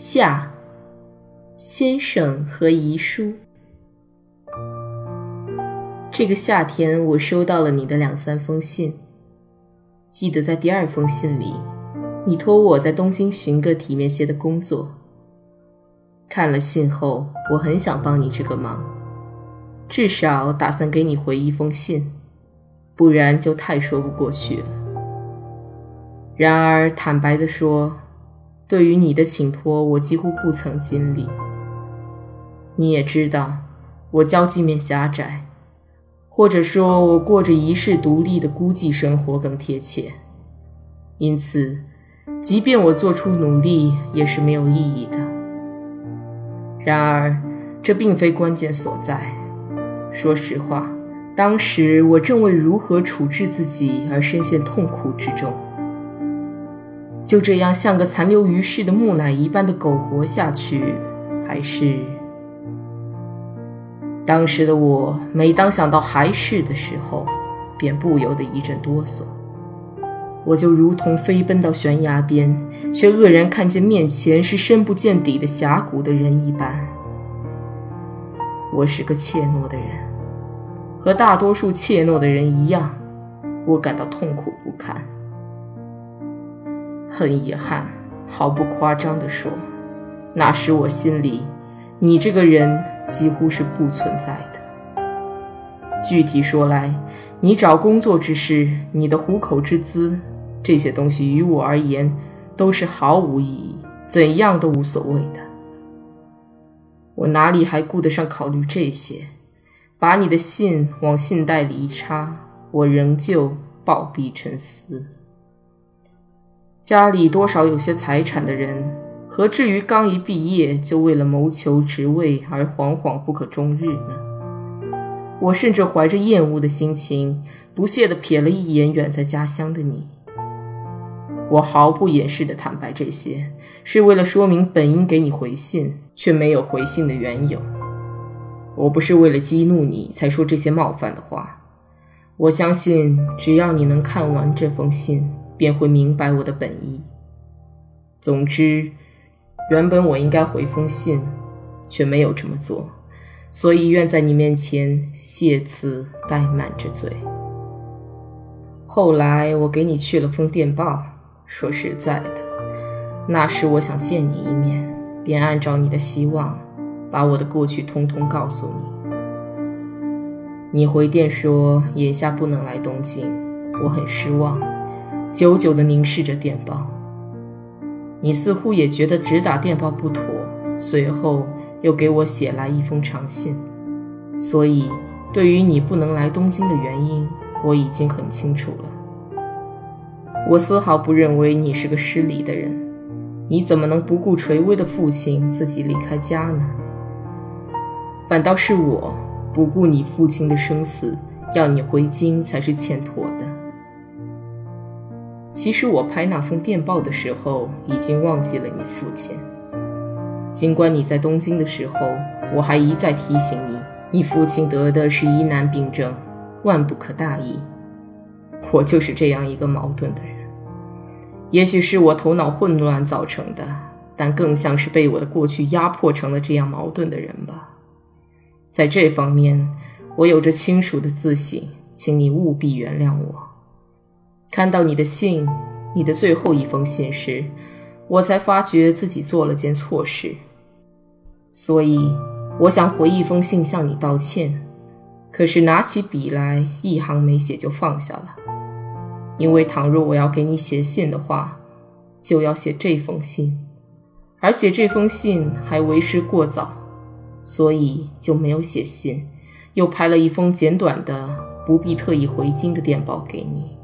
夏先生和遗书。这个夏天，我收到了你的两三封信。记得在第二封信里，你托我在东京寻个体面些的工作。看了信后，我很想帮你这个忙，至少打算给你回一封信，不然就太说不过去了。然而，坦白的说。对于你的请托，我几乎不曾尽力。你也知道，我交际面狭窄，或者说，我过着一世独立的孤寂生活更贴切。因此，即便我做出努力，也是没有意义的。然而，这并非关键所在。说实话，当时我正为如何处置自己而深陷痛苦之中。就这样像个残留于世的木乃伊般的苟活下去，还是……当时的我，每当想到还是的时候，便不由得一阵哆嗦。我就如同飞奔到悬崖边，却愕然看见面前是深不见底的峡谷的人一般。我是个怯懦的人，和大多数怯懦的人一样，我感到痛苦不堪。很遗憾，毫不夸张地说，那时我心里，你这个人几乎是不存在的。具体说来，你找工作之事，你的糊口之资，这些东西于我而言都是毫无意义，怎样都无所谓的。我哪里还顾得上考虑这些？把你的信往信袋里一插，我仍旧暴毙沉思。家里多少有些财产的人，何至于刚一毕业就为了谋求职位而惶惶不可终日呢？我甚至怀着厌恶的心情，不屑地瞥了一眼远在家乡的你。我毫不掩饰地坦白这些，是为了说明本应给你回信却没有回信的缘由。我不是为了激怒你才说这些冒犯的话。我相信，只要你能看完这封信。便会明白我的本意。总之，原本我应该回封信，却没有这么做，所以愿在你面前谢辞怠慢着罪。后来我给你去了封电报，说实在的，那时我想见你一面，便按照你的希望，把我的过去通通告诉你。你回电说眼下不能来东京，我很失望。久久地凝视着电报，你似乎也觉得只打电报不妥，随后又给我写来一封长信。所以，对于你不能来东京的原因，我已经很清楚了。我丝毫不认为你是个失礼的人，你怎么能不顾垂危的父亲自己离开家呢？反倒是我不顾你父亲的生死，要你回京才是欠妥的。其实我拍那封电报的时候，已经忘记了你父亲。尽管你在东京的时候，我还一再提醒你，你父亲得的是疑难病症，万不可大意。我就是这样一个矛盾的人，也许是我头脑混乱造成的，但更像是被我的过去压迫成了这样矛盾的人吧。在这方面，我有着清楚的自省，请你务必原谅我。看到你的信，你的最后一封信时，我才发觉自己做了件错事。所以，我想回一封信向你道歉。可是拿起笔来，一行没写就放下了。因为倘若我要给你写信的话，就要写这封信，而写这封信还为时过早，所以就没有写信，又拍了一封简短的、不必特意回京的电报给你。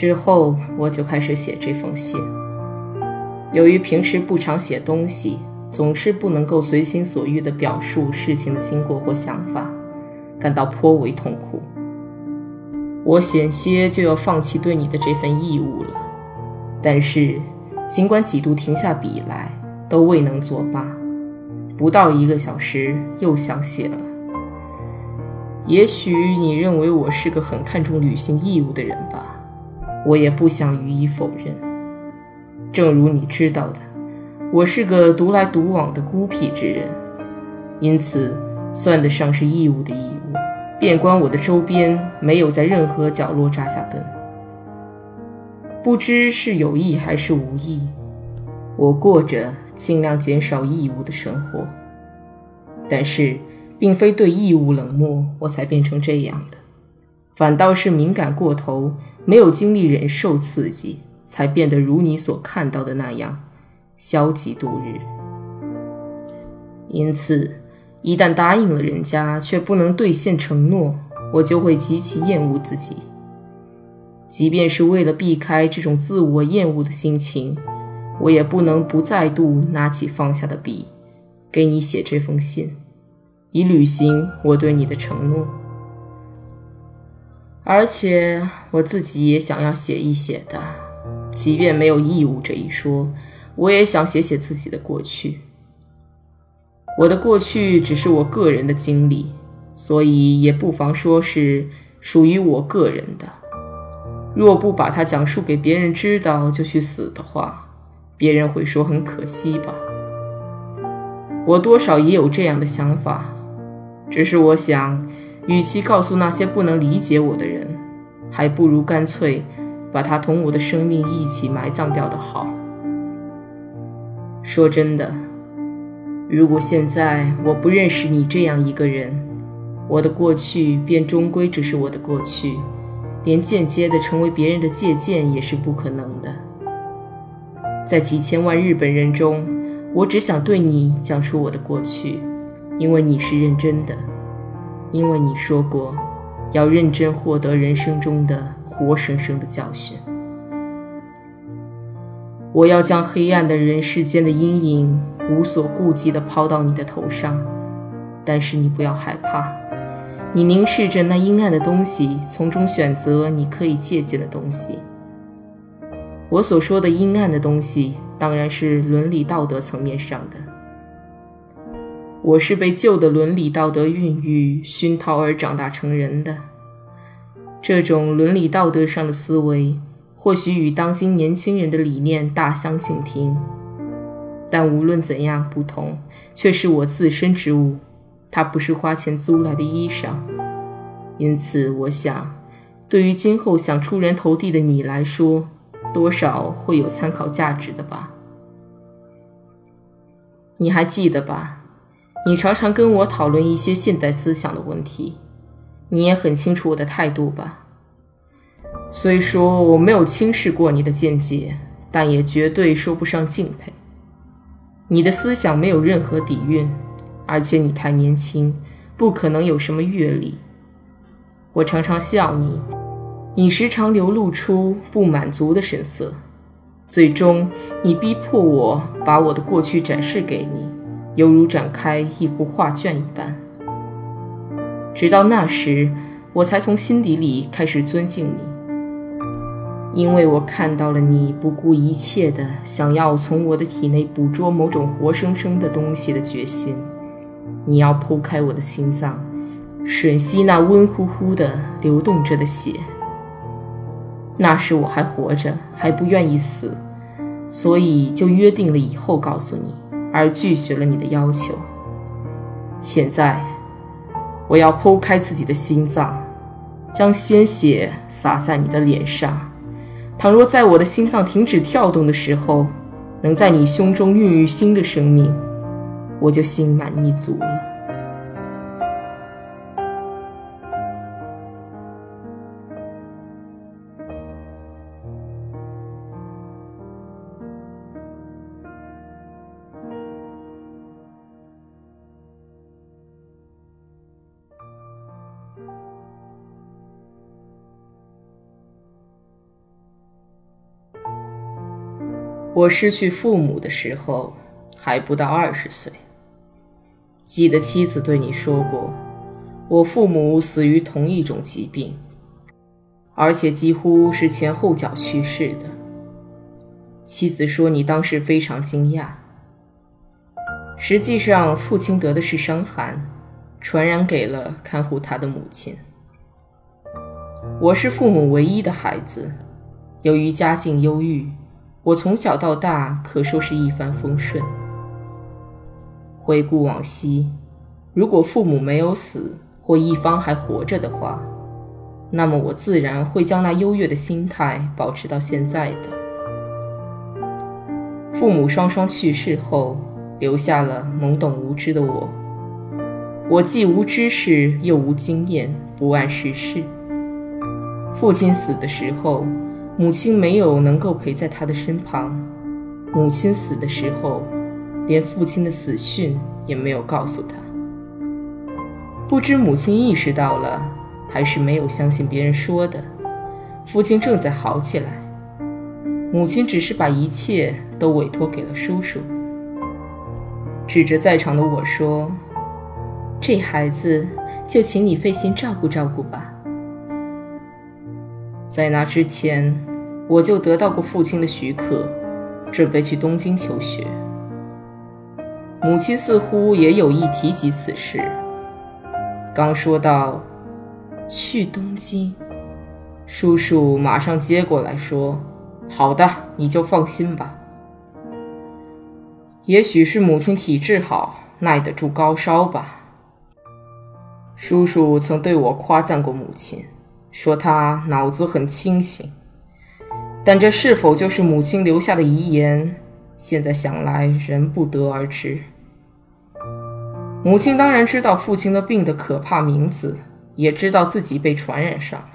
之后，我就开始写这封信。由于平时不常写东西，总是不能够随心所欲地表述事情的经过或想法，感到颇为痛苦。我险些就要放弃对你的这份义务了。但是，尽管几度停下笔来，都未能作罢。不到一个小时，又想写了。也许你认为我是个很看重履行义务的人吧？我也不想予以否认。正如你知道的，我是个独来独往的孤僻之人，因此算得上是义务的义务。遍观我的周边，没有在任何角落扎下根。不知是有意还是无意，我过着尽量减少义务的生活。但是，并非对义务冷漠，我才变成这样的。反倒是敏感过头，没有经历忍受刺激，才变得如你所看到的那样消极度日。因此，一旦答应了人家，却不能兑现承诺，我就会极其厌恶自己。即便是为了避开这种自我厌恶的心情，我也不能不再度拿起放下的笔，给你写这封信，以履行我对你的承诺。而且我自己也想要写一写的，即便没有义务这一说，我也想写写自己的过去。我的过去只是我个人的经历，所以也不妨说是属于我个人的。若不把它讲述给别人知道就去死的话，别人会说很可惜吧。我多少也有这样的想法，只是我想。与其告诉那些不能理解我的人，还不如干脆把它同我的生命一起埋葬掉的好。说真的，如果现在我不认识你这样一个人，我的过去便终归只是我的过去，连间接的成为别人的借鉴也是不可能的。在几千万日本人中，我只想对你讲出我的过去，因为你是认真的。因为你说过，要认真获得人生中的活生生的教训。我要将黑暗的人世间的阴影无所顾忌地抛到你的头上，但是你不要害怕。你凝视着那阴暗的东西，从中选择你可以借鉴的东西。我所说的阴暗的东西，当然是伦理道德层面上的。我是被旧的伦理道德孕育、熏陶而长大成人的。这种伦理道德上的思维，或许与当今年轻人的理念大相径庭，但无论怎样不同，却是我自身之物。它不是花钱租来的衣裳，因此，我想，对于今后想出人头地的你来说，多少会有参考价值的吧？你还记得吧？你常常跟我讨论一些现代思想的问题，你也很清楚我的态度吧？虽说我没有轻视过你的见解，但也绝对说不上敬佩。你的思想没有任何底蕴，而且你太年轻，不可能有什么阅历。我常常笑你，你时常流露出不满足的神色，最终你逼迫我把我的过去展示给你。犹如展开一幅画卷一般。直到那时，我才从心底里开始尊敬你。因为我看到了你不顾一切的想要从我的体内捕捉某种活生生的东西的决心。你要剖开我的心脏，吮吸那温乎乎的流动着的血。那时我还活着，还不愿意死，所以就约定了以后告诉你，而拒绝了你的要求。现在，我要剖开自己的心脏，将鲜血洒在你的脸上。倘若在我的心脏停止跳动的时候，能在你胸中孕育新的生命，我就心满意足了。我失去父母的时候还不到二十岁。记得妻子对你说过，我父母死于同一种疾病，而且几乎是前后脚去世的。妻子说你当时非常惊讶。实际上，父亲得的是伤寒，传染给了看护他的母亲。我是父母唯一的孩子，由于家境优裕。我从小到大可说是一帆风顺。回顾往昔，如果父母没有死，或一方还活着的话，那么我自然会将那优越的心态保持到现在的。父母双双去世后，留下了懵懂无知的我。我既无知识，又无经验，不谙世事。父亲死的时候。母亲没有能够陪在他的身旁，母亲死的时候，连父亲的死讯也没有告诉他。不知母亲意识到了，还是没有相信别人说的，父亲正在好起来。母亲只是把一切都委托给了叔叔，指着在场的我说：“这孩子就请你费心照顾照顾吧。”在那之前，我就得到过父亲的许可，准备去东京求学。母亲似乎也有意提及此事。刚说到去东京，叔叔马上接过来说：“好的，你就放心吧。也许是母亲体质好，耐得住高烧吧。”叔叔曾对我夸赞过母亲。说他脑子很清醒，但这是否就是母亲留下的遗言？现在想来仍不得而知。母亲当然知道父亲的病的可怕名字，也知道自己被传染上了。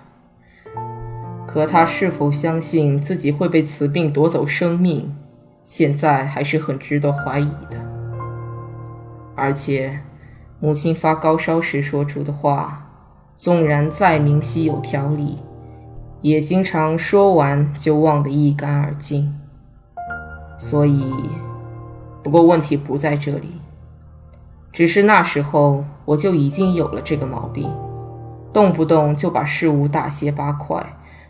可她是否相信自己会被此病夺走生命，现在还是很值得怀疑的。而且，母亲发高烧时说出的话。纵然再明晰有条理，也经常说完就忘得一干二净。所以，不过问题不在这里，只是那时候我就已经有了这个毛病，动不动就把事物大卸八块，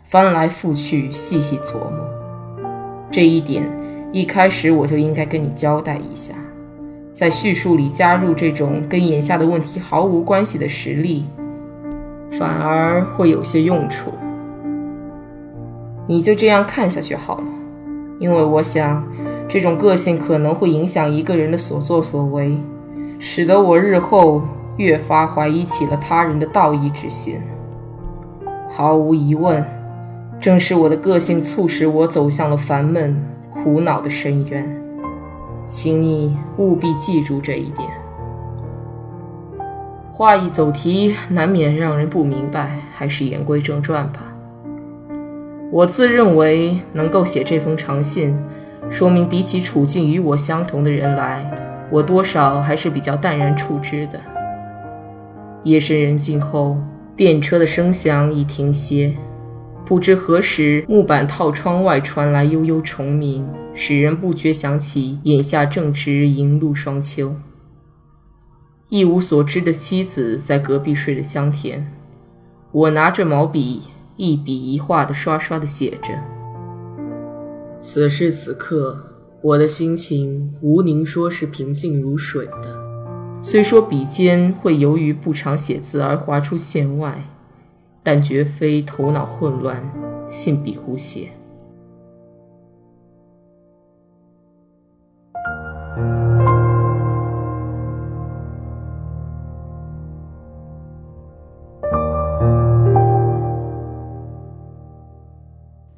翻来覆去细细琢磨。这一点一开始我就应该跟你交代一下，在叙述里加入这种跟眼下的问题毫无关系的实例。反而会有些用处。你就这样看下去好了，因为我想，这种个性可能会影响一个人的所作所为，使得我日后越发怀疑起了他人的道义之心。毫无疑问，正是我的个性促使我走向了烦闷、苦恼的深渊。请你务必记住这一点。话一走题，难免让人不明白，还是言归正传吧。我自认为能够写这封长信，说明比起处境与我相同的人来，我多少还是比较淡然处之的。夜深人静后，电车的声响已停歇，不知何时，木板套窗外传来悠悠虫鸣，使人不觉想起眼下正值银露双秋。一无所知的妻子在隔壁睡得香甜，我拿着毛笔一笔一画的刷刷的写着。此时此刻，我的心情无宁说是平静如水的。虽说笔尖会由于不常写字而划出线外，但绝非头脑混乱、信笔胡写。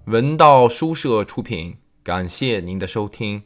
文道书社出品，感谢您的收听。